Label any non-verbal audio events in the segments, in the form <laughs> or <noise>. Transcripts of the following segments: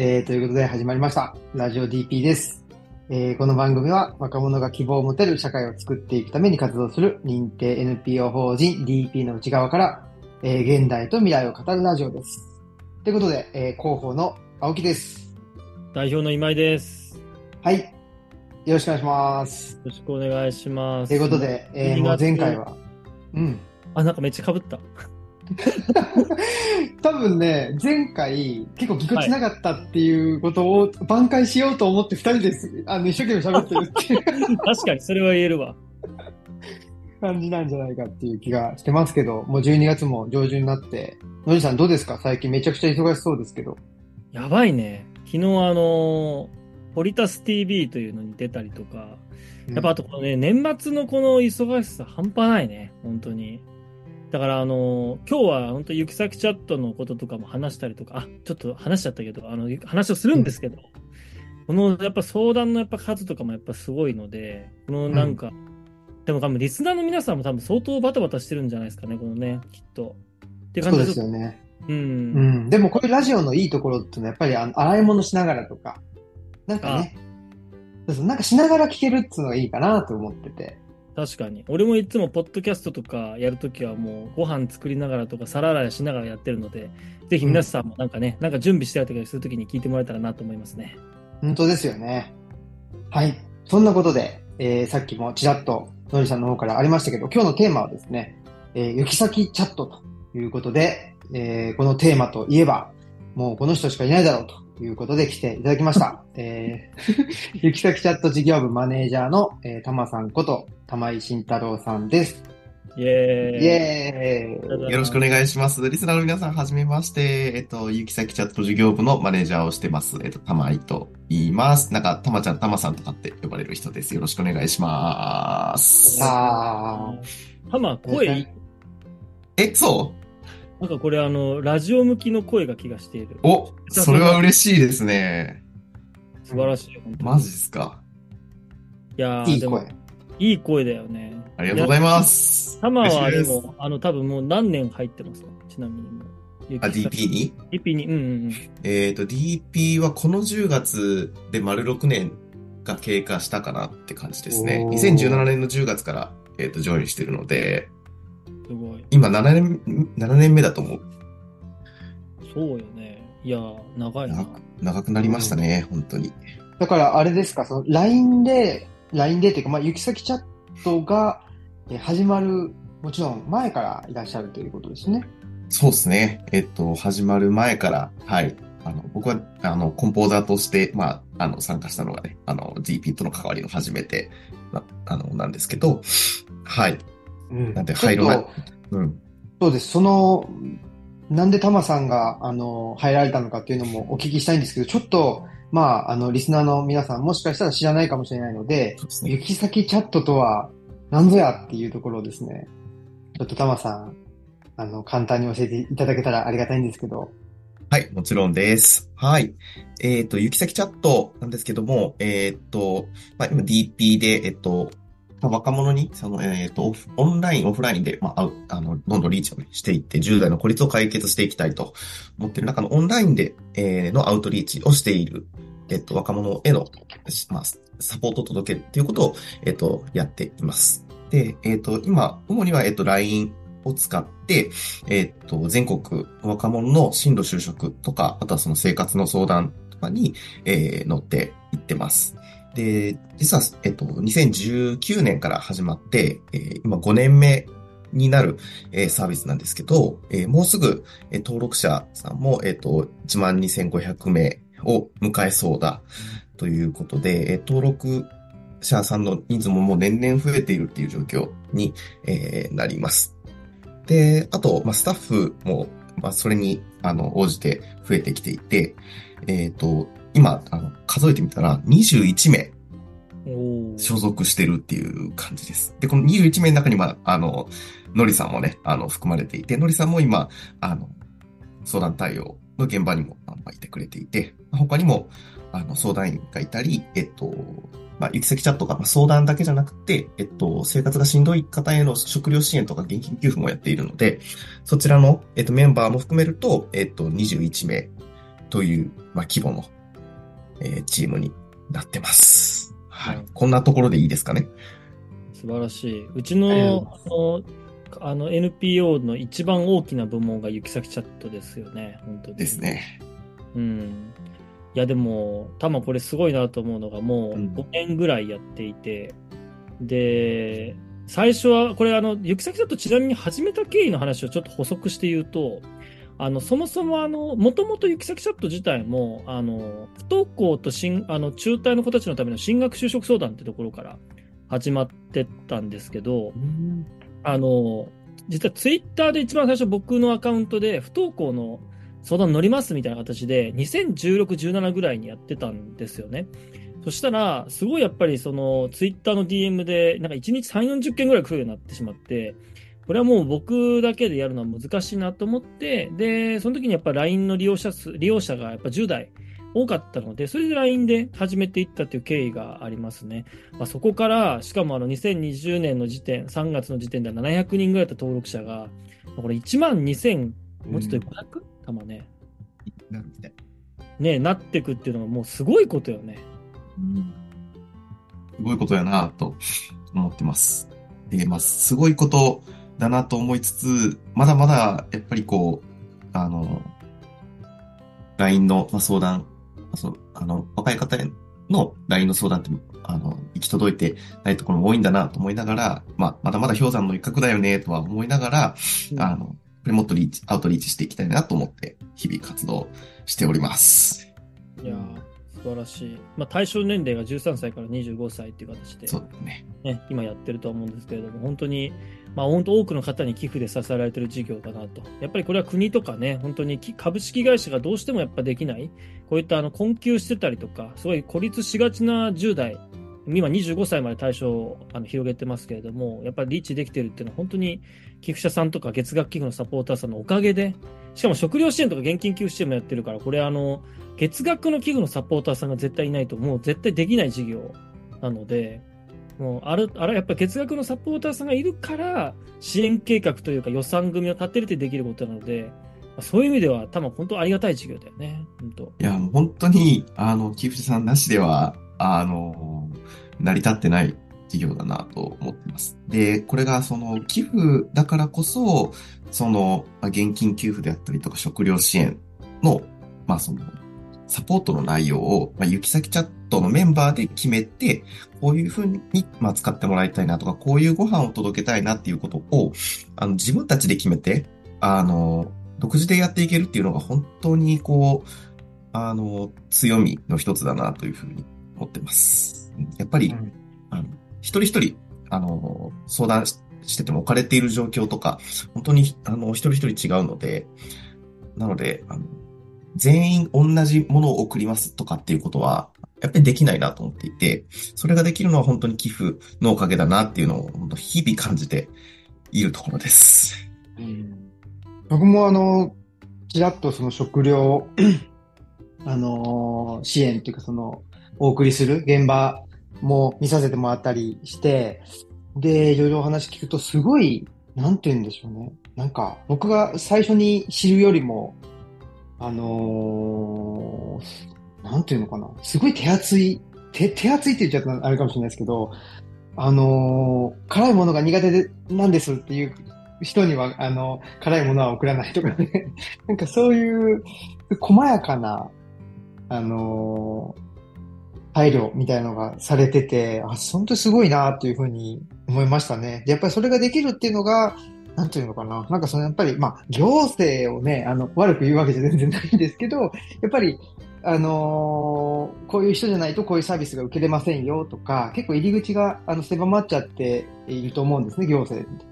えー、ということで始まりました。ラジオ DP です。えーこの番組は若者が希望を持てる社会を作っていくために活動する認定 NPO 法人 DP の内側から、えー現代と未来を語るラジオです。ということで、えー広報の青木です。代表の今井です。よはい。よろしくお願いします。ろしくお願いします。ということで、えー12もう月前回は、うん。あ、なんかめっちゃ被った。<laughs> 多分ね、前回結構ぎこちなかったっていうことを挽回しようと思って二人です、あの、一生懸命喋ってるっていう <laughs> 確かに、それは言えるわ。感じなんじゃないかっていう気がしてますけど、もう12月も上旬になって、のりさんどうですか？最近めちゃくちゃ忙しそうですけど。やばいね。昨日あの、ポリタス TV というのに出たりとか、やっぱあとこのね、年末のこの忙しさ半端ないね。本当に。だからあの、今日は本当行き先チャットのこととかも話したりとか、あ、ちょっと話しちゃったけど、あの、話をするんですけど、このやっぱ相談のやっぱ数とかもやっぱすごいので、このなんか、でも多分リスナーの皆さんも多分相当バタバタしてるんじゃないですかね、このね、きっと。っていうそうです感じよ。よね。う。うんん。でもこういうラジオのいいところってのはやっぱりあの洗い物しながらとか、なんかね、なんかしながら聞けるっていうのがいいかなと思ってて。確かに。俺もいつもポッドキャストとかやるときはもうご飯作りながらとか皿洗いしながらやってるので、ぜひ皆さんもなんかね、なんか準備してたりするときに聞いてもらえたらなと思いますね。本当ですよね。はい。そんなことで、えーさっきもちらっとのりさんの方からありましたけど、今日のテーマはですね、えー行き先チャットということで、えーこのテーマといえば、もうこの人しかいないだろうということで来ていただきました。<laughs> えー行き先チャット事業部マネージャーの、えー、たまさんこと玉井慎太郎さんです。イエーイ。イエーイよろしくお願いします。リスナーの皆さん、はじめまして。えっと、ゆきさきチャット事業部のマネージャーをしてます。えっと、たまいと言います。なんか、たまちゃん、たまさんとかって呼ばれる人です。よろしくお願いします。あハマ、声え、そなんかこれあの、ラジオ向きの声が気がしている。うお、それは嬉しいですね。素晴らしい。マジですか？いやーいい声。いい声だよね。ありがとうございます。ハマはでも、あの、多分もう何年入ってますか？ちなみにもう。あ、DP に？DP に、うんうんうん。えっと、DP はこの10月で丸6年が経過したかなって感じですね。おー2017年の10月から、えっと、ジョインしてるので、すごい。今7年、7年目だと思う。そうよね。いやー、長いな長。く長くなりましたね、本当に。だからあれですか、その LINE で、LINE でっていうか、まあ、行き先チャットがえー始まる、もちろん前からいらっしゃるということですね。そうですね。えっと、始まる前から、はい。あの、僕は、あの、コンポーザーとして、まあ、あの、参加したのがね、あの、DP との関わりの初めて、なあの、なんですけど、はい。うんなんでちょっ入るうん。そうです。その、なんでタマさんが、あの、入られたのかっていうのもお聞きしたいんですけど、ちょっと、まあ、あの、リスナーの皆さんもしかしたら知らないかもしれないので、ですね。行き先チャットとは何ぞやっていうところをですね、ちょっとタマさん、あの、簡単に教えていただけたらありがたいんですけど。はい、もちろんです。はい。えっと、行き先チャットなんですけども、えっと、まあ、今 DP で、えっと、まあ若者に、その、えっと、オンライン、オフラインで、まあ、あの、どんどんリーチをしていって、10代の孤立を解決していきたいと思っている中のオンラインで、えーのアウトリーチをしている、えっと、若者への、まあ、サポートを届けるっていうことを、えっと、やっています。で、えっと、今、主には、えっと、LINE を使って、えっと、全国若者の進路就職とか、あとはその生活の相談とかに、えー乗っていってます。で、実は、えっと、2019年から始まって、えー今5年目になる、えーサービスなんですけど、えーもうすぐ、えー登録者さんも、えっと、12,500名を迎えそうだということで、えー登録者さんの人数ももう年々増えているっていう状況に、えーなります。で、あと、まあ、スタッフも、まあ、それに、あの、応じて増えてきていて、えっ、と、今、あの、数えてみたら、21名所属してるっていう感じです。で、この21名の中には、あの、のりさんもね、あの、含まれていて、のりさんも今、あの、相談対応の現場にも、まあ、いてくれていて、他にも、あの、相談員がいたり、えっと、まあ、行き先チャットが、まあ、相談だけじゃなくて、えっと、生活がしんどい方への食料支援とか現金給付もやっているので、そちらの、えっと、メンバーも含めると、えっと、21名という、まあ、規模の、えーチームになってます。はい。うんこんなところでいいですかね？素晴らしい。うちの、あの、あの NPO の一番大きな部門が行き先チャットですよね。本当に。です。ね。うん。いや、でも、たまこれすごいなと思うのが、もううん5年ぐらいやっていて、で、最初は、これ、あの、行き先チャットちなみに始めた経緯の話をちょっと補足して言うと、あの、そもそも、あの、もともと行き先チャット自体も、あの、不登校と新、あの、中退の子たちのための進学就職相談ってところから始まってったんですけど、あの、実はツイッターで一番最初僕のアカウントで不登校の相談乗りますみたいな形で2016、17ぐらいにやってたんですよね。そしたら、すごいやっぱりそのツイッターの DM でなんか1日3、40件ぐらい来るようになってしまって、これはもう僕だけでやるのは難しいなと思って、で、その時にやっぱ LINE の利用者数、利用者がやっぱ10代多かったので、それで LINE で始めていったという経緯がありますね。まあ、そこから、しかもあの2020年の時点、3月の時点では700人ぐらいだった登録者が、これ1万2000、もうちょっと 500? たまね、なんみた？いね、なってくっていうのがもうすごいことよね。すごいことやなと思ってます。で、まあ、すごいことだなと思いつつ、まだまだ、やっぱりこう、あの、LINE の、まあ、相談、あそうあの、若い方への LINE の相談って、あの、行き届いてないところも多いんだなと思いながら、まあ、まだまだ氷山の一角だよね、とは思いながら、あの、これもっとリーチ、アウトリーチしていきたいなと思って、日々活動しております。いやー素晴らしい。まあ、対象年齢が13歳から25歳っていう形で、ね。ね、今やってるとは思うんですけれども、本当に、まあ、本当多くの方に寄付で支えられてる事業だなと。やっぱりこれは国とかね、本当にき株式会社がどうしてもやっぱできない、こういったあの困窮してたりとか、すごい孤立しがちな10代、今25歳まで対象をあの広げてますけれども、やっぱりリーチできてるっていうのは本当に寄付者さんとか月額寄付のサポーターさんのおかげで、しかも食料支援とか現金給付支援もやってるから、これあの、月額の寄付のサポーターさんが絶対いないと、もう絶対できない事業なので、もうある、あれ、やっぱり月額のサポーターさんがいるから、支援計画というか予算組を立てるってできることなので、そういう意味では、多分本当ありがたい事業だよね。本当。いや、本当に、あの、寄付者さんなしでは、あの、成り立ってない事業だなと思ってます。で、これがその寄付だからこそ、その、現金給付であったりとか食料支援の、まあその、サポートの内容を、まあ、行き先チャットのメンバーで決めて、こういうふうに、まあ、使ってもらいたいなとか、こういうご飯を届けたいなっていうことを、あの、自分たちで決めて、あの、独自でやっていけるっていうのが本当にこう、あの、強みの一つだなというふうに思ってます。やっぱり、うんあの、一人一人、あの、相談ししてても置かれている状況とか、本当に、あの、一人一人違うので、なので、あの、全員同じものを送りますとかっていうことは、やっぱりできないなと思っていて、それができるのは本当に寄付のおかげだなっていうのを、本当日々感じているところです。僕もあの、ちらっとその食料、<clears throat> あのー支援っていうかその、お送りする現場も見させてもらったりして、で、いろいろお話聞くとすごい、なんて言うんでしょうね。なんか、僕が最初に知るよりも、あのーなんていうのかな。すごい手厚い、手、手厚いって言っちゃったらあれかもしれないですけど、あのー辛いものが苦手で、なんですっていう人には、あの、辛いものは送らないとかね。<laughs> なんかそういう、細やかな、あのー配慮みたいのがされてて、あ、本当すごいなっていうふうに思いましたね。やっぱりそれができるっていうのが、なんていうのかな。なんかそのやっぱり、まあ、行政をね、あの、悪く言うわけじゃ全然ないんですけど、やっぱり、あのーこういう人じゃないとこういうサービスが受けれませんよとか、結構入り口が、あの、狭まっちゃっていると思うんですね、行政って。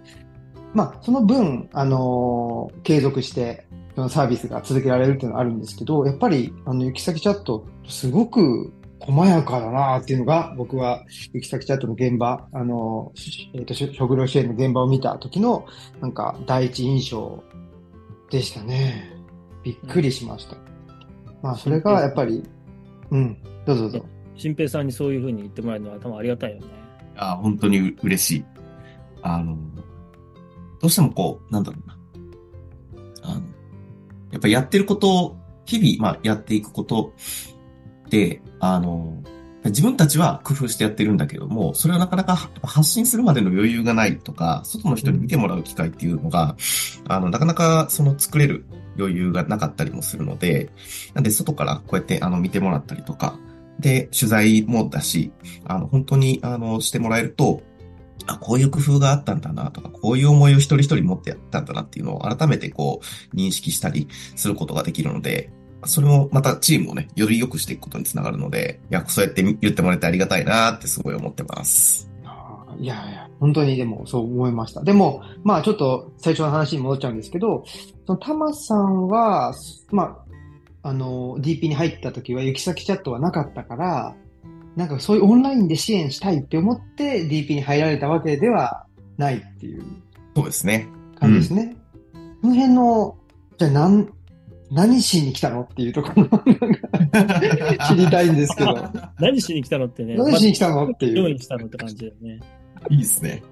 まあ、その分、あのー継続して、そのサービスが続けられるっていうのはあるんですけど、やっぱり、あの、行き先チャット、すごく細やかだなっていうのが、僕は、行き先チャットの現場、あの、しえっ、と、し食料支援の現場を見た時の、なんか、第一印象でしたね。びっくりしました。まあ、それが、やっぱり、うん、どうぞどうぞ。新平さんにそういうふうに言ってもらえるのは多分ありがたいよね。あ本当にう嬉しい。あの、どうしてもこう、なんだろうな。あの、やっぱやってること日々、まあ、やっていくことで、あの、自分たちは工夫してやってるんだけども、それはなかなか発信するまでの余裕がないとか、外の人に見てもらう機会っていうのが、あの、なかなかその作れる余裕がなかったりもするので、なんで外からこうやってあの見てもらったりとか、で、取材もだし、あの、本当にあの、してもらえると、あ、こういう工夫があったんだなとか、こういう思いを一人一人持ってやったんだなっていうのを改めてこう、認識したりすることができるので、それもまたチームをね、より良くしていくことにつながるので、いや、そうやって言ってもらえてありがたいなってすごい思ってます。いやいや、本当にでもそう思いました。でも、まあちょっと最初の話に戻っちゃうんですけど、そのタマさんは、まあ、あの、DP に入った時は行き先チャットはなかったから、なんかそういうオンラインで支援したいって思って DP に入られたわけではないっていう。そうですね。感じですね。うん、この辺の、じゃあなん、何しに来たのっていうところ知りたいんですけど。<laughs> 何しに来たのってね。何しに来たのっていう。どうに来たのって感じだよね。いいですね。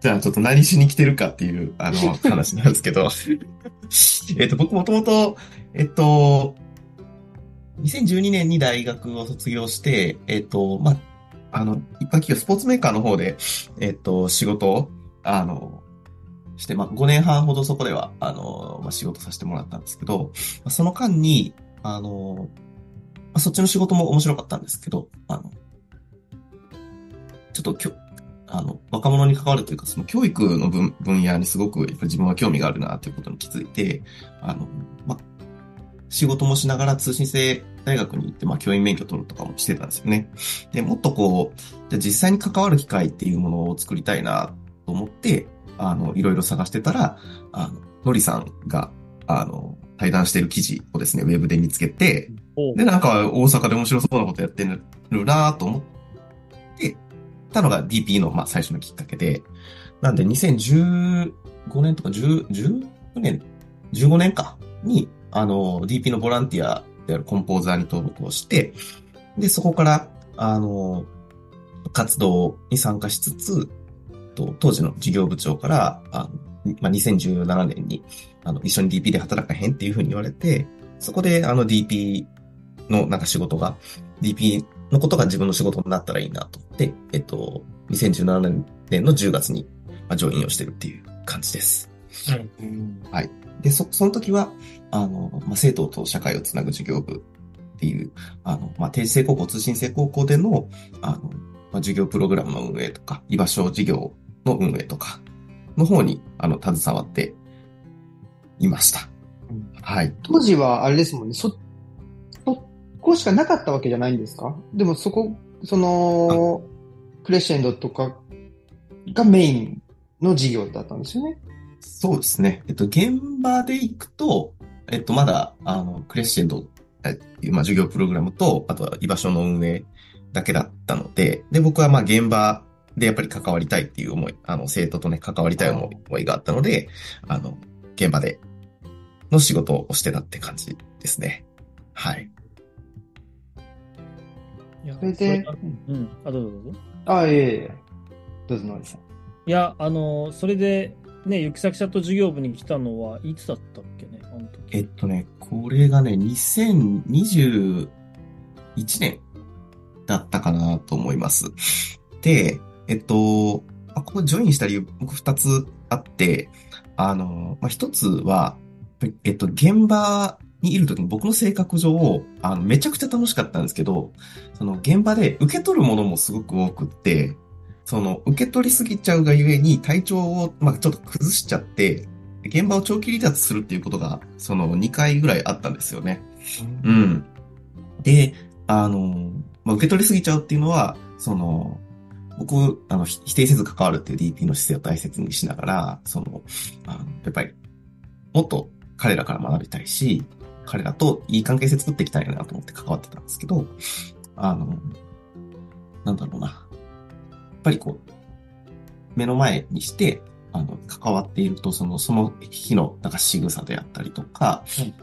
じゃあちょっと何しに来てるかっていう、あの、<laughs> 話なんですけど。<laughs> えっと、僕もともと、えっと、2012年に大学を卒業して、えっと、まあ、あの、一般企業、スポーツメーカーの方で、えっと、仕事を、あの、して、まあ、5年半ほどそこでは、あの、まあ、仕事させてもらったんですけど、その間に、あの、まあ、そっちの仕事も面白かったんですけど、あの、ちょっときょ、あの、若者に関わるというか、その教育の分分野にすごく、やっぱ自分は興味があるな、ということに気づいて、あの、まあ、仕事もしながら通信制大学に行って、まあ、教員免許取るとかもしてたんですよね。で、もっとこう、じゃ実際に関わる機会っていうものを作りたいなと思って、あの、いろいろ探してたら、あの、のりさんが、あの、対談してる記事をですね、ウェブで見つけて、で、なんか大阪で面白そうなことやってるなと思ってたのが DP の、まあ、最初のきっかけで、なんで2015年とか10、10年、15年かに、あの、DP のボランティアであるコンポーザーに登録をして、で、そこから、あの、活動に参加しつつ、と、当時の事業部長から、あのまあ、2017年に、あの、一緒に DP で働かへんっていうふうに言われて、そこで、あの DP のなんか仕事が、DP のことが自分の仕事になったらいいなと思って、えっと、2017年の10月に、まあ、ジョインをしてるっていう感じです。はい。はい。で、そ、その時は、あの、まあ、生徒と社会をつなぐ授業部っていう、あの、まあ、定時制高校、通信制高校での、あの、まあ、授業プログラムの運営とか、居場所事業の運営とかの方に、あの、携わっていました。うん、はい。当時は、あれですもんね、そ、そこしかなかったわけじゃないんですか？でもそこ、その、クレッシェンドとかがメインの事業だったんですよね。そうですね。えっと、現場で行くと、えっと、まだ、あの、クレッシェンド、まあ、授業プログラムと、あとは居場所の運営だけだったので、で、僕はまあ、現場で、やっぱり関わりたいっていう思い、あの、生徒とね、関わりたい思いがあったので、あの、現場での仕事をしてたって感じですね。はい。それで、うん、あ、どうぞどうぞ。あ、いえいえ。どうぞ、ノリさん。いや、あの、それで、ね、行き先者と授業部に来たのはいつだったっけね、あの時。えっとね、これがね、2021年だったかなと思います。で、えっと、あここジョインした理由、僕二つあって、あの、まあ、一つは、えっと、現場にいるときに僕の性格上、あの、めちゃくちゃ楽しかったんですけど、その現場で受け取るものもすごく多くって、その、受け取りすぎちゃうがゆえに体調を、まあ、ちょっと崩しちゃって、現場を長期離脱するっていうことが、その2回ぐらいあったんですよね。うん。で、あの、まあ、受け取りすぎちゃうっていうのは、その、僕、あの、否定せず関わるっていう DP の姿勢を大切にしながら、その、あのやっぱり、もっと彼らから学びたいし、彼らといい関係性作っていきたいなと思って関わってたんですけど、あの、なんだろうな。やっぱりこう、目の前にして、あの、関わっていると、その、その日の、なんか仕草であったりとか、はい、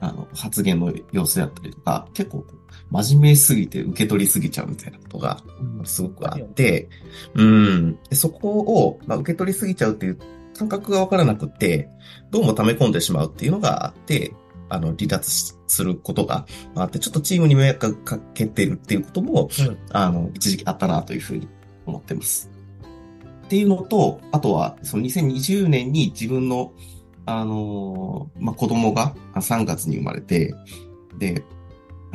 あの、発言の様子であったりとか、結構、真面目すぎて受け取りすぎちゃうみたいなことが、すごくあって、うん。でそこを、まあ、受け取りすぎちゃうっていう感覚がわからなくて、どうも溜め込んでしまうっていうのがあって、あの、離脱することがあって、ちょっとチームに迷惑かけてるっていうことも、うんあの、一時期あったなというふうに思ってます。っていうのと、あとは、その2020年に自分の、あのーまあ、子供があ3月に生まれて、で、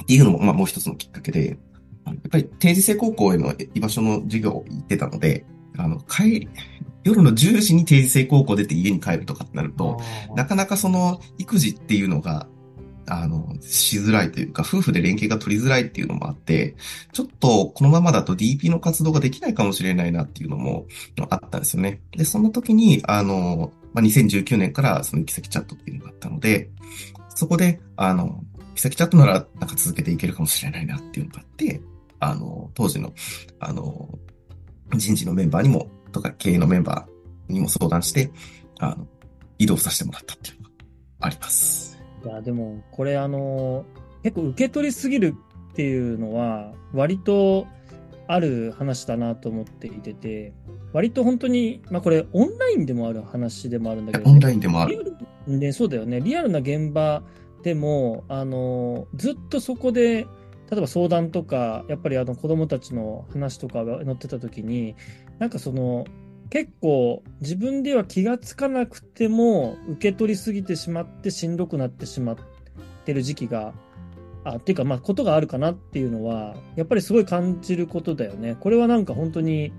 っていうのも、まあ、もう一つのきっかけで、やっぱり定時制高校への居場所の授業を行ってたので、あの、帰り、夜の10時に定時制高校出て家に帰るとかってなると、なかなかその育児っていうのが、あの、しづらいというか、夫婦で連携が取りづらいっていうのもあって、ちょっとこのままだと DP の活動ができないかもしれないなっていうのもあったんですよね。で、その時に、あの、まあ、2019年からその行き先チャットっていうのがあったので、そこで、あの、行き先チャットならなんか続けていけるかもしれないなっていうのがあって、あの、当時の、あの、人事のメンバーにも、とか経営のメンバーにも相談して、あの、移動させてもらったっていうのがあります。いや、でも、これあの、結構受け取りすぎるっていうのは、割とある話だなと思っていてて、割と本当に、まあこれオンラインでもある話でもあるんだけど、オンラインでもあリる。ね、そうだよね。リアルな現場でも、あの、ずっとそこで、例えば相談とか、やっぱりあの子供たちの話とかが載ってた時に、なんかその、結構自分では気がつかなくても受け取りすぎてしまってしんどくなってしまってる時期が、あ、っていうかまあことがあるかなっていうのは、やっぱりすごい感じることだよね。これはなんか本当に、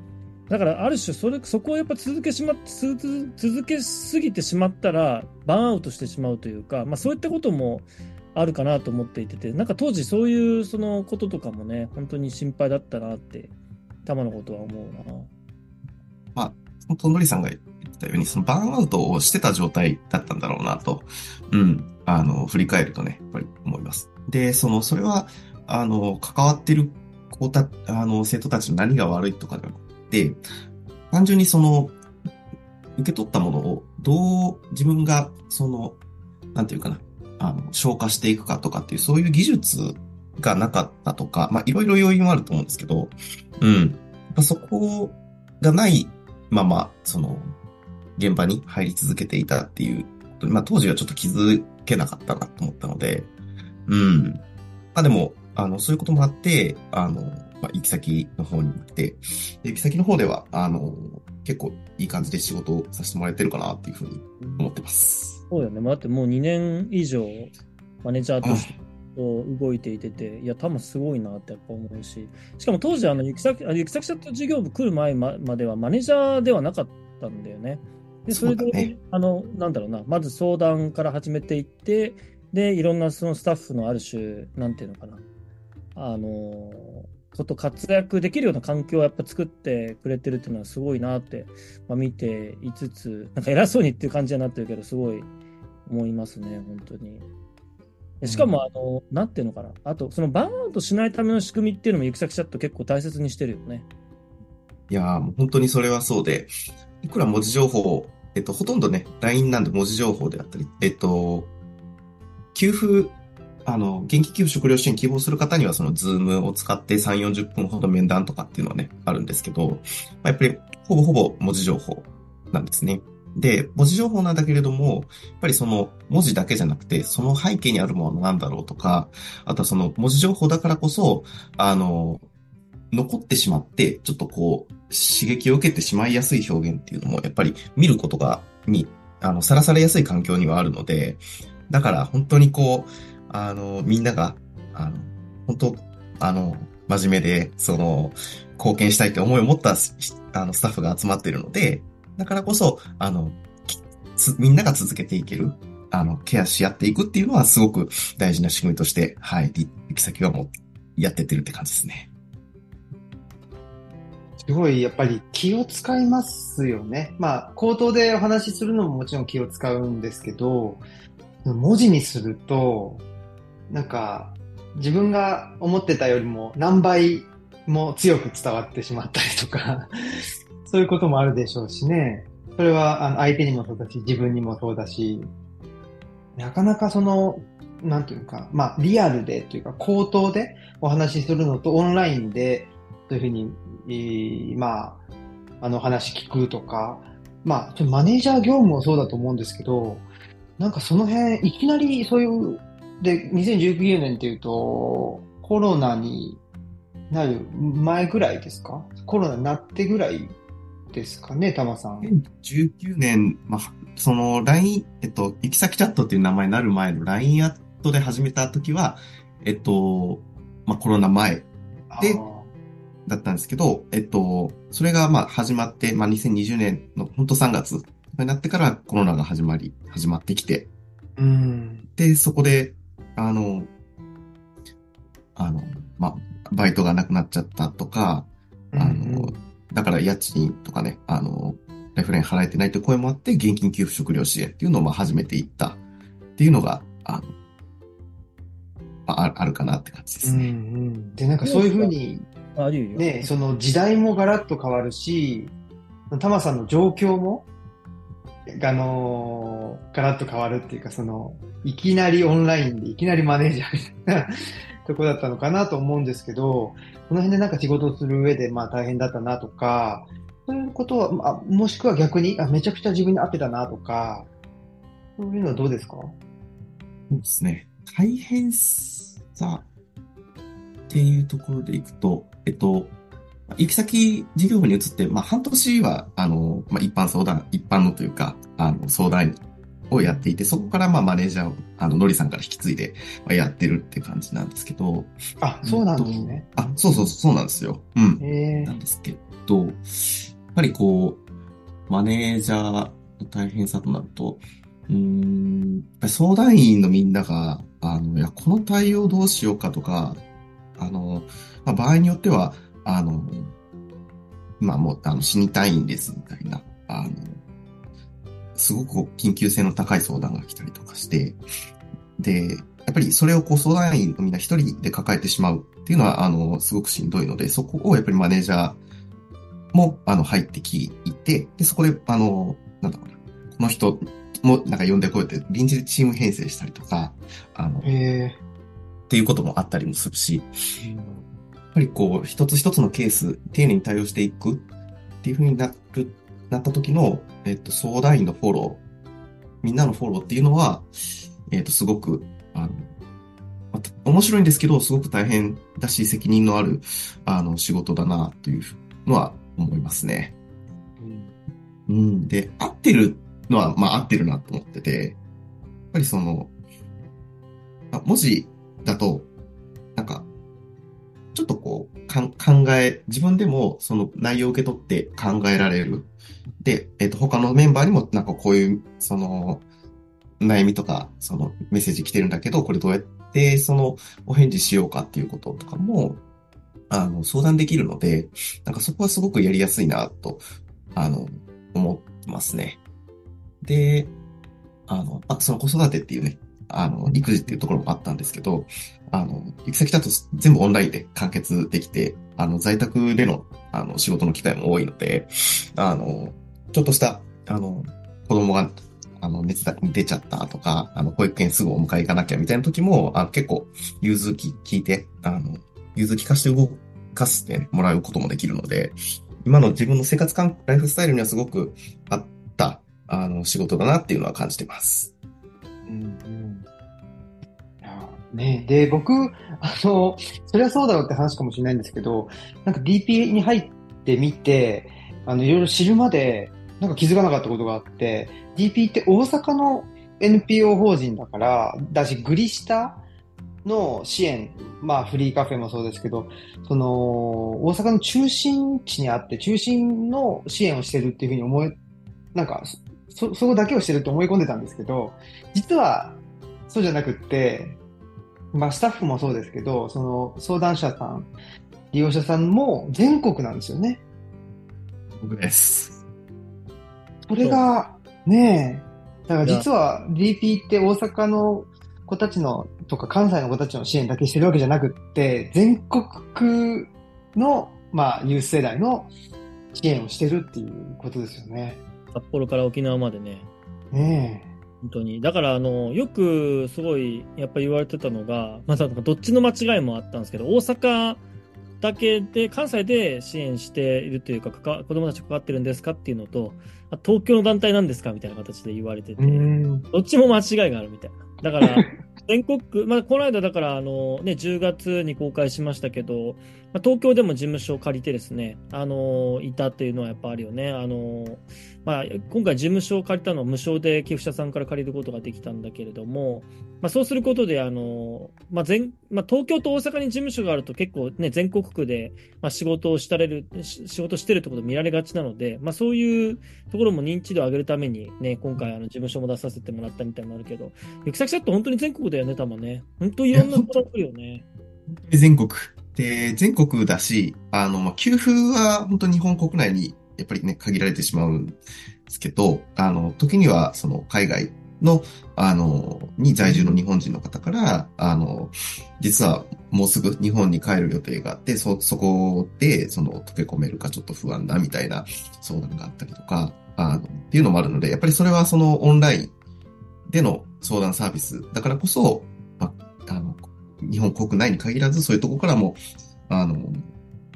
だからある種それ、そこをやっぱ続けしま、続けすぎてしまったら、バーンアウトしてしまうというか、まあそういったこともあるかなと思っていてて、なんか当時そういうそのこととかもね、本当に心配だったなって、たまのことは思うな。本当のりさんが言ったように、そのバーンアウトをしてた状態だったんだろうなと、うん、あの、振り返るとね、やっぱり思います。で、その、それは、あの、関わってる子た、あの、生徒たちの何が悪いとかでは、単純にその、受け取ったものをどう自分が、その、なんていうかな、あの、消化していくかとかっていう、そういう技術がなかったとか、まあ、いろいろ要因はあると思うんですけど、うん。やっぱそこがないまま、その、現場に入り続けていたっていう、まあ当時はちょっと気づけなかったなと思ったので、うん。まあでも、あの、そういうこともあって、あの、まあ、行き先の方に行って、で行き先の方では、あの、結構いい感じで仕事をさせてもらえてるかなっていうふうに思ってます。そうよね。まあだってもう2年以上、マネージャーとして動いていてて、いや、多分すごいなってやっぱ思うし、しかも当時、あの、行き先、あ行き先チャット事業部来る前ままではマネージャーではなかったんだよね。で、それで、ねあの、なんだろうな、まず相談から始めていって、で、いろんなそのスタッフのある種、なんていうのかな、あの、こと活躍できるような環境をやっぱ作ってくれてるっていうのはすごいなって、まあ、見ていつつ、なんか偉そうにっていう感じになってるけど、すごい思いますね、本当に。でしかも、あの、なんていうのかな。あと、そのバーンアウトしないための仕組みっていうのも、行き先チャット結構大切にしてるよね。いやー本当にそれはそうで、いくら文字情報、えっと、ほとんどね、LINE なんで文字情報であったり、えっと、給付、あの、現金給付食料支援希望する方には、その、ズームを使って3、40分ほど面談とかっていうのはね、あるんですけど、ま、やっぱり、ほぼほぼ文字情報なんですね。で、文字情報なんだけれども、やっぱりその文字だけじゃなくて、その背景にあるものは何だろうとか、あとはその文字情報だからこそ、あの、残ってしまって、ちょっとこう、刺激を受けてしまいやすい表現っていうのも、やっぱり見ることが、に、あの、さらされやすい環境にはあるので、だから本当にこう、あの、みんなが、あの、本当、あの、真面目で、その、貢献したいって思いを持った、あの、スタッフが集まっているので、だからこそ、あの、みんなが続けていける、あの、ケアし合っていくっていうのはすごく大事な仕組みとして、はい、行き先はもう、やってってるって感じですね。すごいやっぱり気を使いますよね。まあ、口頭でお話しするのももちろん気を使うんですけど、文字にすると、なんか、自分が思ってたよりも何倍も強く伝わってしまったりとか、<laughs> そういうこともあるでしょうしね。それはあの相手にもそうだし、自分にもそうだし、なかなかその、なんていうか、まあ、リアルでというか、口頭でお話しするのとオンラインで、そういうふうに、えーまあ、あの話聞くとか、まあ、マネージャー業務もそうだと思うんですけど、なんかその辺、いきなりそういう、で、2019年っていうと、コロナになる前ぐらいですか？コロナになってぐらいですかね、タマさん。2019年、まあ、その LINE、えっと、行き先チャットっていう名前になる前の LINE アットで始めた時は、えっと、まあ、コロナ前でだったんですけど、えっと、それがまあ始まって、まあ、2020年の本当3月になってからコロナが始まり、始まってきて、うん。で、そこで、あの、あの、まあ、バイトがなくなっちゃったとか、あの、だから家賃とかね、あの、レフレン払えてないという声もあって、現金給付食料支援っていうのをまあ始めていったっていうのが、あの、まあ、ああるかなって感じでうんうすね。ん。で、なんかそういうふうに、あるよ。ね、その時代もガラッと変わるし、タマさんの状況も、あのーガラッと変わるっていうか、その、いきなりオンラインでいきなりマネージャーみたいなとこだったのかなと思うんですけど、この辺でなんか仕事をする上で、まあ大変だったなとか、そういうことは、まあ、もしくは逆に、あ、めちゃくちゃ自分に合ってたなとか、そういうのはどうですか？そうですね。大変さっていうところでいくと、えっと、行き先事業部に移って、まあ、半年は、あの、まあ、一般相談、一般のというか、あの、相談員をやっていて、そこから、まあ、マネージャーを、あの、のりさんから引き継いで、まあ、やってるって感じなんですけど。あ、そうなんですね。あ、そうそう、そうなんですよ。うん。えなんですけど、やっぱりこう、マネージャーの大変さとなると、うーん、やっぱり相談員のみんなが、あの、いや、この対応どうしようかとか、あの、まあ、場合によっては、あの、今もう、あの、死にたいんです、みたいな、あの、すごく緊急性の高い相談が来たりとかして、で、やっぱりそれをこう相談員のみんな一人で抱えてしまうっていうのは、あの、すごくしんどいので、そこをやっぱりマネージャーも、あの、入ってきて、で、そこで、あの、なんだろうな、この人もなんか呼んでこいって、臨時でチーム編成したりとか、あの、っえていうこともあったりもするし、ぱりこう、一つ一つのケース、丁寧に対応していくっていうふうになる、なった時の、えっと、相談員のフォロー、みんなのフォローっていうのは、えっと、すごく、あの、また面白いんですけど、すごく大変だし、責任のある、あの、仕事だな、というのは思いますね。うんうん。で、合ってるのは、まあ合ってるなと思ってて、やっぱりその、あ文字だと、なんか、ちょっとこう、考え、自分でもその内容を受け取って考えられる。で、えっ、と、他のメンバーにもなんかこういう、その、悩みとか、そのメッセージ来てるんだけど、これどうやってそのお返事しようかっていうこととかも、あの、相談できるので、なんかそこはすごくやりやすいなと、あの、思ってますね。で、あの、あ、その子育てっていうね、あの、育児っていうところもあったんですけど、あの、行き先だと全部オンラインで完結できて、あの、在宅での、あの、仕事の機会も多いので、あの、ちょっとした、あの、子供が、あの、熱が出ちゃったとか、あの、保育園すぐお迎え行かなきゃみたいな時も、あ結構、融通き聞いて、あの、融通聞かして動かしてもらうこともできるので、今の自分の生活感、ライフスタイルにはすごく合った、あの、仕事だなっていうのは感じてます。うんね。で、僕、あの、それはそうだろうって話かもしれないんですけど、なんか DP に入ってみて、あの、いろいろ知るまで、なんか気づかなかったことがあって、DP って大阪の NPO 法人だから、だし、グリ下の支援、まあフリーカフェもそうですけど、その、大阪の中心地にあって、中心の支援をしてるっていうふうに思え、なんか、そ、そこだけをしてると思い込んでたんですけど、実はそうじゃなくって、まあスタッフもそうですけど、その相談者さん、利用者さんも全国なんですよね。僕です。それが、ねえ、だから実は DP って大阪の子たちの、とか関西の子たちの支援だけしてるわけじゃなくって、全国区の、まあ、ユース世代の支援をしてるっていうことですよね。札幌から沖縄までね。ね本当に。だから、あの、よくすごい、やっぱ言われてたのが、まあ、どっちの間違いもあったんですけど、大阪だけで、関西で支援しているというか、か子供たち関わってるんですかっていうのと、東京の団体なんですかみたいな形で言われてて、どっちも間違いがあるみたいな。だから、<laughs> 全国区、まあ、この間だから、あの、ね、10月に公開しましたけど、まあ、東京でも事務所を借りてですね、あの、いたっていうのはやっぱあるよね。あの、まあ、今回事務所を借りたのは無償で寄付者さんから借りることができたんだけれども、まあ、そうすることで、あの、まあ、全、まあ、東京と大阪に事務所があると結構ね、全国区で、まあ、仕事をしたれる、仕事してるってこと見られがちなので、まあ、そういうところも認知度を上げるためにね、今回あの事務所も出させてもらったみたいになるけど、行き先ちょっと本当に全国だよね、多分ね。本当いろんなことが来るよね。本当に全国。で、全国だし、あの、まあ、給付は本当日本国内にやっぱりね、限られてしまうんですけど、あの、時にはその海外の、あの、に在住の日本人の方から、あの、実はもうすぐ日本に帰る予定があって、そ、そこで、その、溶け込めるかちょっと不安だみたいな相談があったりとか、あの、っていうのもあるので、やっぱりそれはそのオンラインでの相談サービスだからこそ、まあ、あの、日本国内に限らずそういうとこからも、あの、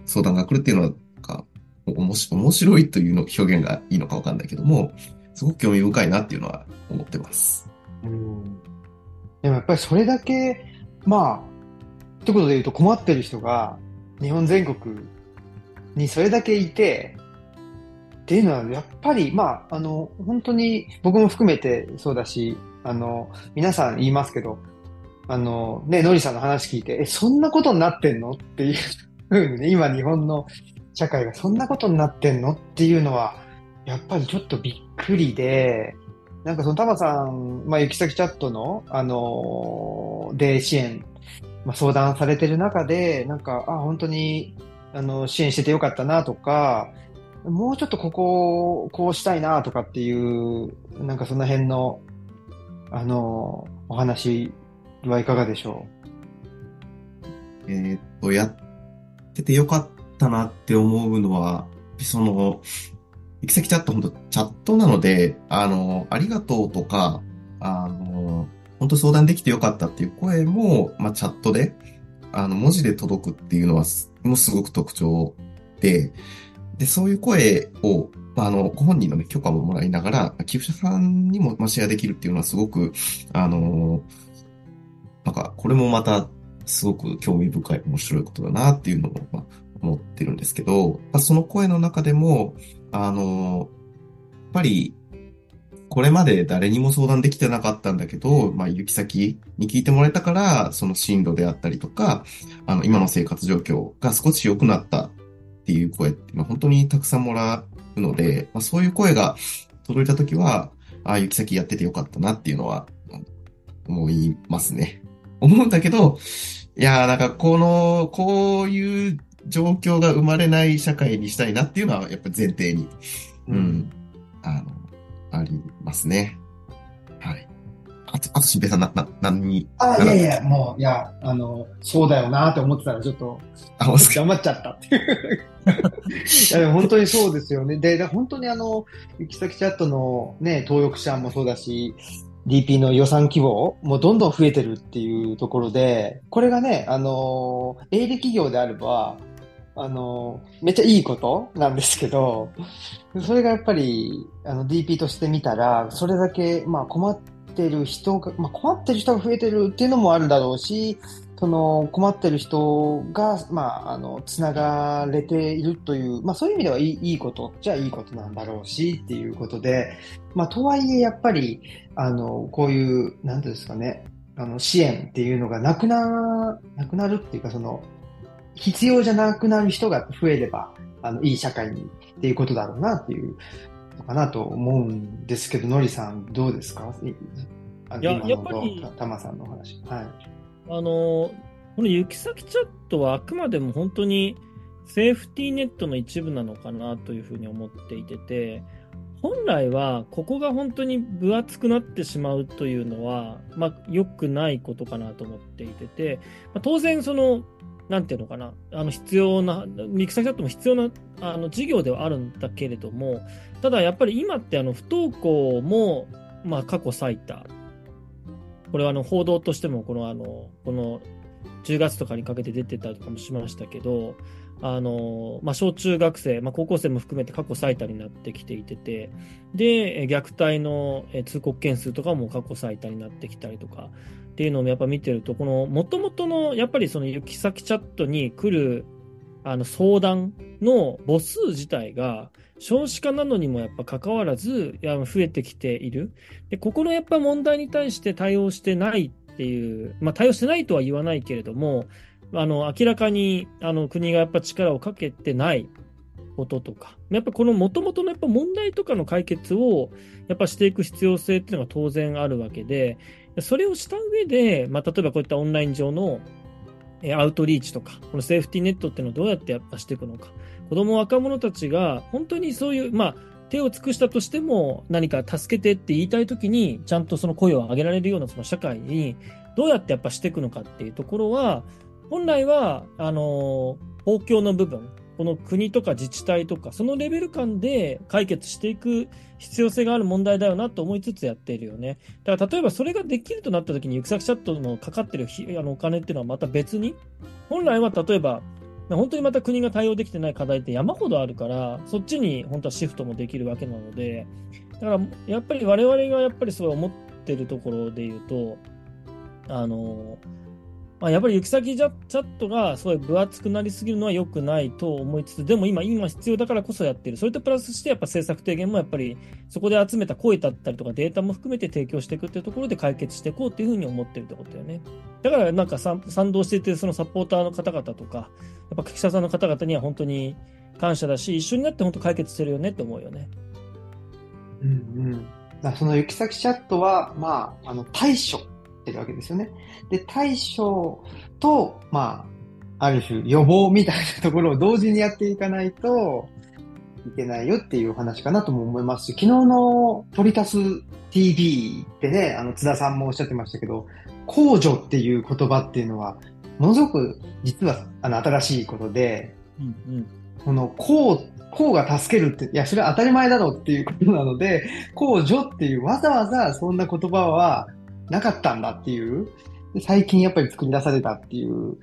相談が来るっていうのは、面白いというの表現がいいのかわかんないけども、すごく興味深いなっていうのは思ってます。うん。でもやっぱりそれだけ、まあ、一言で言うと困ってる人が日本全国にそれだけいて、っていうのはやっぱり、まあ、あの、本当に僕も含めてそうだし、あの、皆さん言いますけど、あの、ね、のりさんの話聞いて、え、そんなことになってんの？っていうふうにね、<laughs> 今日本の社会がそんなことになってんの？っていうのは、やっぱりちょっとびっくりで、なんかそのタマさん、まあ、行き先チャットの、あので支援、まあ、相談されてる中で、なんか、あ、本当に、あの、支援しててよかったなとか、もうちょっとここをこうしたいなとかっていう、なんかその辺の、あの、お話はい。かがでしょうえっと、やっててよかったなって思うのは、その、行き先チャット本当チャットなので、あの、ありがとうとか、あの、本当相談できてよかったってい。う声も、まあ、チャットで、あの、文字で届くってい。うのは、もすごく特徴で、で、そうい。う声を、まあ、あの、ご本人のね、許可ももらい。ながら、寄付者さんにも、まあ、シェアできるってい。うのはすごく、あの、なんか、これもまた、すごく興味深い、面白いことだなっていうのを、まあ、思ってるんですけど、まあ、その声の中でも、あの、やっぱり、これまで誰にも相談できてなかったんだけど、まあ、行き先に聞いてもらえたから、その進路であったりとか、あの、今の生活状況が少し良くなったっていう声って、まあ、本当にたくさんもらうので、まあ、そういう声が届いたときは、ああ、行き先やっててよかったなっていうのは、思いますね。思うんだけど、いやーなんかこの、こういう状況が生まれない社会にしたいなっていうのは、やっぱ前提に、うん、うん、あの、ありますね。はい。あと、あと、しんぺいさん、な、な、何にあ、いやいや、もう、いや、あの、そうだよなって思ってたら、ちょっと、あ、黙っちゃったっていう。<laughs> いや、でも本当にそうですよね。で、本当にあの、行き先チャットのね、登録者もそうだし、DP の予算規模もどんどん増えてるっていうところで、これがね、あの、営利企業であれば、あの、めっちゃいいことなんですけど、それがやっぱり、あの、DP として見たら、それだけ、まあ困ってる人が、まあ困ってる人が増えてるっていうのもあるだろうし、その困ってる人が、まあ、あの、つながれているという、まあそういう意味ではいいいいことじゃいいことなんだろうしっていうことで、まあとはいえやっぱり、あの、こういう、なんていうんですかね、あの、支援っていうのがなくな、なくなるっていうか、その、必要じゃなくなる人が増えれば、あの、いい社会にっていうことだろうなっていうのかなと思うんですけど、のりさんどうですか？いや、やっぱり、たまさんの話。はい。あの、この行き先チャットはあくまでも本当にセーフティーネットの一部なのかなというふうに思っていてて、本来はここが本当に分厚くなってしまうというのは、まあ、良くないことかなと思っていてて、まあ、当然そのなんていうのかな、あの必要な、ミクサチャットも必要なあの事業ではあるんだけれども、ただやっぱり今ってあの不登校も、まあ、過去最多。これはあの報道としてもこのあの、この10月とかにかけて出てたりとかもしましたけど、あの、まあ、小中学生、まあ、高校生も含めて過去最多になってきていてて、で、虐待の通告件数とかも過去最多になってきたりとか、っていうのをやっぱ見てると、この元々のやっぱりその行き先チャットに来るあの相談の母数自体が少子化なのにもやっぱ関わらずや増えてきている。で、ここのやっぱ問題に対して対応してないっていう、まあ対応してないとは言わないけれども、あの、明らかに、あの、国がやっぱ力をかけてないこととか、やっぱこの元々のやっぱ問題とかの解決を、やっぱしていく必要性っていうのが当然あるわけで、それをした上で、まあ、例えばこういったオンライン上のアウトリーチとか、このセーフティーネットっていうのをどうやってやっぱしていくのか。子供若者たちが本当にそういう、まあ、手を尽くしたとしても何か助けてって言いたいときに、ちゃんとその声を上げられるようなその社会にどうやってやっぱしていくのかっていうところは、本来は、あの、公共の部分、この国とか自治体とか、そのレベル感で解決していく必要性がある問題だよなと思いつつやっているよね。だから例えばそれができるとなった時に、行く先チャットのかかってるあのお金っていうのはまた別に、本来は例えば、本当にまた国が対応できてない課題って山ほどあるから、そっちに本当はシフトもできるわけなので、だからやっぱり我々がやっぱりすごい思ってるところで言うと、あの、まあ、やっぱり行き先チャットがすごい分厚くなりすぎるのは良くないと思いつつ、でも今、今必要だからこそやってる。それとプラスして、やっぱ政策提言もやっぱりそこで集めた声だったりとかデータも含めて提供していくっていうところで解決していこうっていうふうに思ってるってことだよね。だからなんか賛同していて、そのサポーターの方々とか、やっぱ記者さんの方々には本当に感謝だし、一緒になって本当解決してるよねって思うよね。うんうん。だその行き先チャットは、まあ、あの、対処ってるわけですよね。で、対処と、まあ、ある種予防みたいなところを同時にやっていかないといけないよっていう話かなとも思いますし、昨日のトリタス TV ってね、あの、津田さんもおっしゃってましたけど、公助っていう言葉っていうのは、ものすごく実はあの新しいことで、うんうん、この公、公が助けるって、いや、それは当たり前だろうっていうことなので、公助っていうわざわざそんな言葉はなかったんだっていう、最近やっぱり作り出されたっていう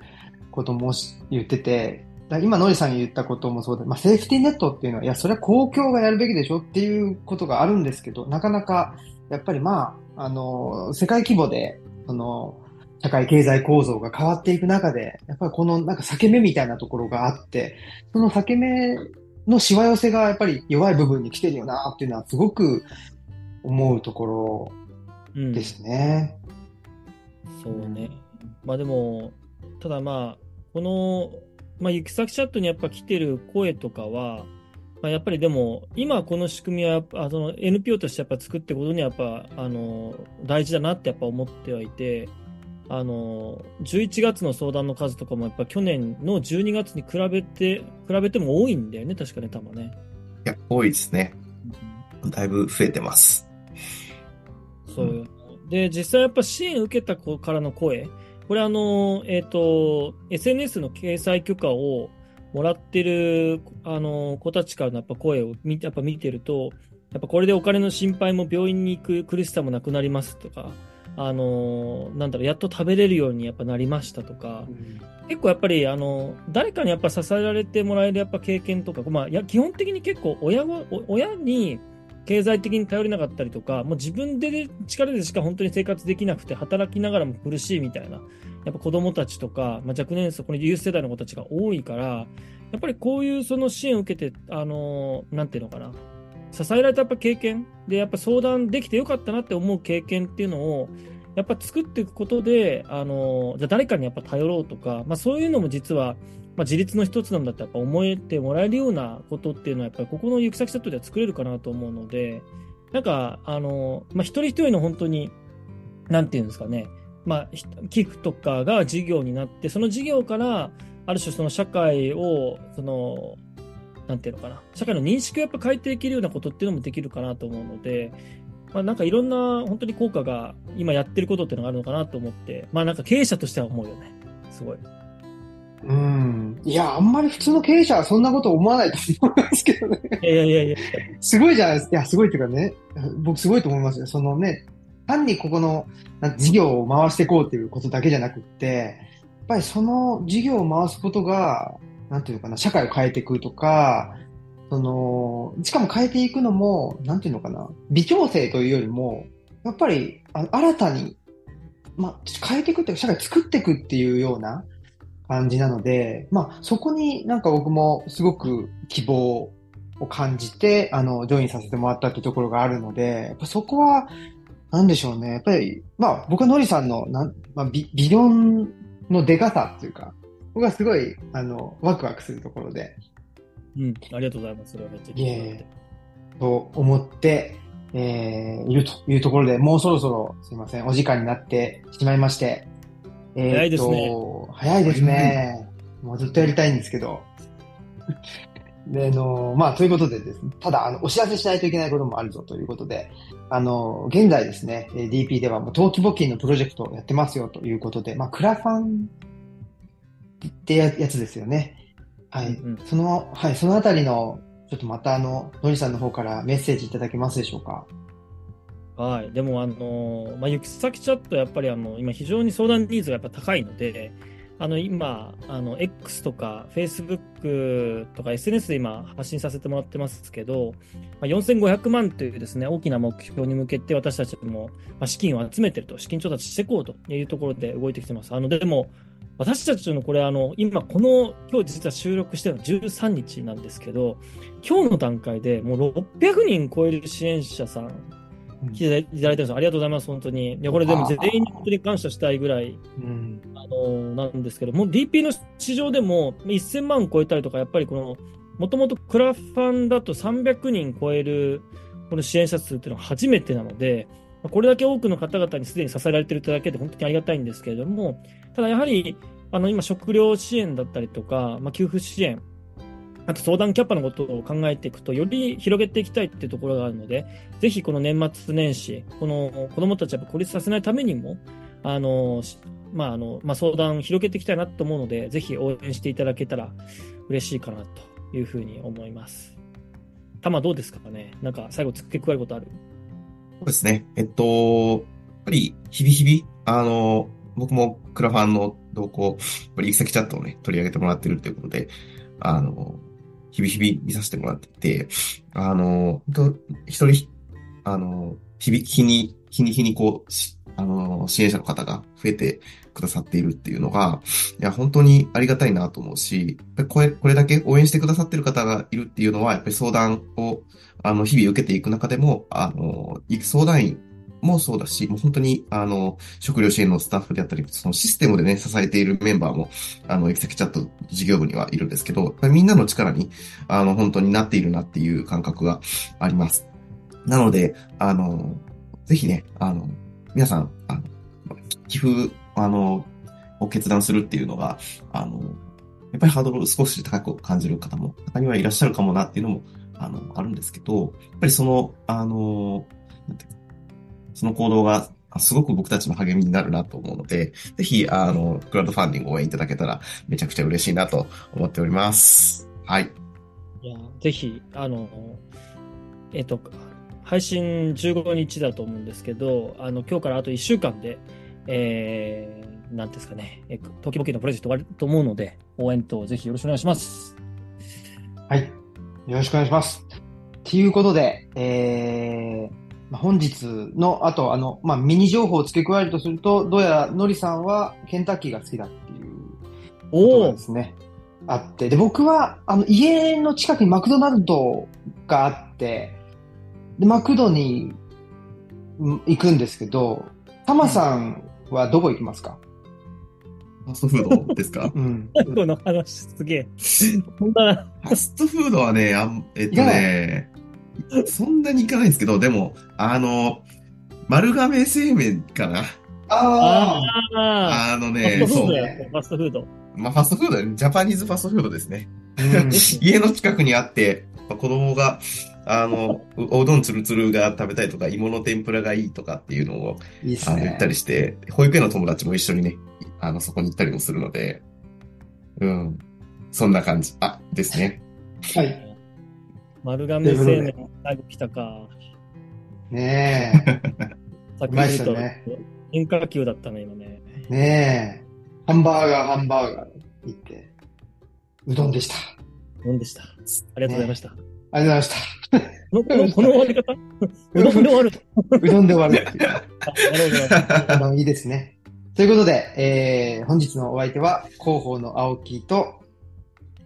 ことも言ってて、今、ノリさんが言ったこともそうで、まあ、セーフティーネットっていうのは、いや、それは公共がやるべきでしょっていうことがあるんですけど、なかなか、やっぱりまあ、あの、世界規模で、その、社会経済構造が変わっていく中で、やっぱりこのなんか裂け目みたいなところがあって、その裂け目のしわ寄せがやっぱり弱い部分に来てるよなっていうのはすごく思うところですね。うん、そうね。まあでも、ただまあ、この、まあ、行き先チャットにやっぱ来てる声とかは、まあ、やっぱりでも、今この仕組みは、あその NPO としてやっぱ作っていくことにはやっぱ、あの、大事だなってやっぱ思ってはいて、あの、11月の相談の数とかもやっぱ去年の12月に比べて、比べても多いんだよね、確かね、多分ね。いや、多いですね。だいぶ増えてます。そう。で、実際やっぱ支援受けた子からの声、これあの、えっ、ー、と、SNS の掲載許可をもらってる、あの、子たちからのやっぱ声を見やっぱ見てると、やっぱこれでお金の心配も病院に行く苦しさもなくなりますとか、あの、なんだろう、やっと食べれるようにやっぱなりましたとか、うん、結構やっぱり、あの、誰かにやっぱ支えられてもらえるやっぱ経験とか、まあ、いや、基本的に結構親は、親に、経済的に頼れなかったりとか、もう自分で力でしか本当に生活できなくて、働きながらも苦しいみたいな、やっぱ子供たちとか、まあ、若年層、このユース世代の子たちが多いから、やっぱりこういうその支援を受けて、あのなんていうのかな、支えられたやっぱ経験で、やっぱ相談できてよかったなって思う経験っていうのを、やっぱ作っていくことで、あのじゃあ誰かにやっぱ頼ろうとか、まあそういうのも実は、まあ、自立の一つなんだってやっぱ思えてもらえるようなことっていうのはやっぱりここの行き先セットでは作れるかなと思うので、なんか、あの、まあ、一人一人の本当に、なんていうんですかね、まあ、寄付とかが事業になって、その事業から、ある種その社会を、その、なんていうのかな、社会の認識をやっぱ変えていけるようなことっていうのもできるかなと思うので、まあ、なんかいろんな本当に効果が今やってることっていうのがあるのかなと思って、まあなんか経営者としては思うよね。すごい。うん。いや、あんまり普通の経営者はそんなこと思わないと思いますけどね。いやいやいや <laughs> すごいじゃないですか。いや、すごいっていうかね、僕すごいと思いますよ。そのね、単にここの事業を回していこうっていうことだけじゃなくって、ぱりその事業を回すことが、なんていうのかな、社会を変えていくとか、その、しかも変えていくのも、なんていうのかな、微調整というよりも、やっぱり、あ新たに、まあ、変えていくっていうか、社会作っていくっていうような感じなので、まあ、そこになんか僕もすごく希望を感じて、あの、ジョインさせてもらったっていうところがあるので、やっぱそこは、なんでしょうね。やっぱり、まあ、僕はノリさんの、なん、まあ、ビ、ビヨンのデカさっていうか、僕はすごい、あの、ワクワクするところで、うん、ありがとうございます。それはめっちゃ聞いて。と思って、えー、いるというところで、もうそろそろ、すいません、お時間になってしまいまして。えーと早いですね。早いですね。もうずっとやりたいんですけど。<laughs> で、あの、まあ、ということでですね、ただ、あの、お知らせしないといけないこともあるぞということで、あの、現在ですね、えー DP ではもう登記募金のプロジェクトをやってますよということで、まあ、クラファンってややつですよね。はい。うんうんその、はい、そのあたりの、ちょっとまたあの、のりさんの方からメッセージいただけますでしょうか？はい。でも、あのーまあ、行き先チャット、やっぱり、あの、今、非常に相談ニーズがやっぱ高いので、あの、今、あの、X とか、Facebook とか SNS で今、発信させてもらってますけど、まあ、4500万というですね、大きな目標に向けて、私たちも、まあ、資金を集めてると、資金調達していこうというところで動いてきてます。あの、でも、私たちのこれ、あの、今、この、今日実は収録してるの13日なんですけど、今日の段階でもう600人超える支援者さん来ていただいてるんですよ。ありがとうございます、本当に。いや、これでも全員に本当に感謝したいぐらい、うん。あのなんですけど、もう DP の市場でも1000万超えたりとか、やっぱりこの、もともとクラファンだと300人超えるこの支援者数っていうのは初めてなので、まあこれだけ多くの方々にすでに支えられているだけで本当にありがたいんですけれども、ただやはり、あの今、食料支援だったりとか、まあ、給付支援、あと相談キャッパのことを考えていくと、より広げていきたいっていうところがあるので、ぜひこの年末年始、この子供たちを孤立させないためにも、あの、まあ、あの、まあ、相談広げていきたいなと思うので、ぜひ応援していただけたら嬉しいかなというふうに思います。たまどうですかね？なんか最後付け加えることある？そうですね。えっと、やっぱり、日々日々、あの、僕もクラファンの動向、やっぱり行き先チャットをね、取り上げてもらってるっていうことで、あの、日々日々見させてもらってて、あの、一人、あの、日々、日に、日に日にこう、あの、支援者の方が増えてくださっているっていうのが、いや、本当にありがたいなと思うし、これ、これだけ応援してくださってる方がいるっていうのは、やっぱり相談を、あの、日々受けていく中でも、あの、相談員もそうだし、もう本当に、あの、食料支援のスタッフであったり、そのシステムでね、支えているメンバーも、あの、エキセキチャット事業部にはいるんですけど、みんなの力に、あの、本当になっているなっていう感覚があります。なので、あの、ぜひね、あの、皆さん、あの、寄付、あの、を決断するっていうのが、あの、やっぱりハードルを少し高く感じる方も、中にはいらっしゃるかもなっていうのも、あの、あるんですけど、やっぱりその、あの、その行動が、あすごく僕たちの励みになるなと思うので、ぜひ、あの、クラウドファンディングを応援いただけたら、めちゃくちゃ嬉しいなと思っております。はい。いや、ぜひ、あの、えっと、配信15日だと思うんですけど、あの、今日からあと1週間で、えー、なんていうんですかね、え時々のプロジェクト終わると思うので、応援とぜひよろしくお願いします。はい。よろしくお願いします。ということで、えー、まあ本日の、あと、あの、まあ、ミニ情報を付け加えるとすると、どうやら、のりさんはケンタッキーが好きだっていうことがですね、あって。で、僕は、あの、家の近くにマクドナルドがあって、で、マクドにうん行くんですけど、タマさんはどこ行きますか？ファストフードですか？うん。最後の話すげえ。そんな、ファストフードはね、あんえっとね、<laughs> そんなにいかないんですけど、でも、あの、丸亀製麺かなあああのね、そうファストフード。まあ、ファストフードジャパニーズファストフードですね。うん <laughs> 家の近くにあって、まあ子供が、あの、おおうどんつるつるが食べたいとか、芋の天ぷらがいいとかっていうのを、いいねあの言った。りして、保育園の友達も一緒にね、あの、そこに行ったりもするので、うん。そんな感じ。あ、ですね。はい。丸亀製麺、最後来たか。ねさ <laughs> っき言うとよね変化球だったね、今ね。え。ねえ。ハンバーガー、ハンバーガー行って、うどんでした。なんでした。ありがとうございました。ありがとうございました。この、この、この終わり方？<laughs> うどんで終わると。うどんで終わる。<laughs> あの、いいですね。ということで、えー、本日のお相手は、広報の青木と、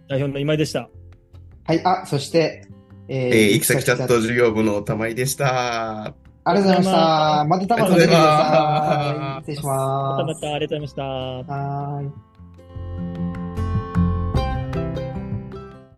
代表の今井でした。はい、あ、そして、ええー、行き先チャット事業部の玉井でした。ありがとうございました。またたまた出てください。ありがとうございます失礼しまたま。ますたありがとうございました。はーい。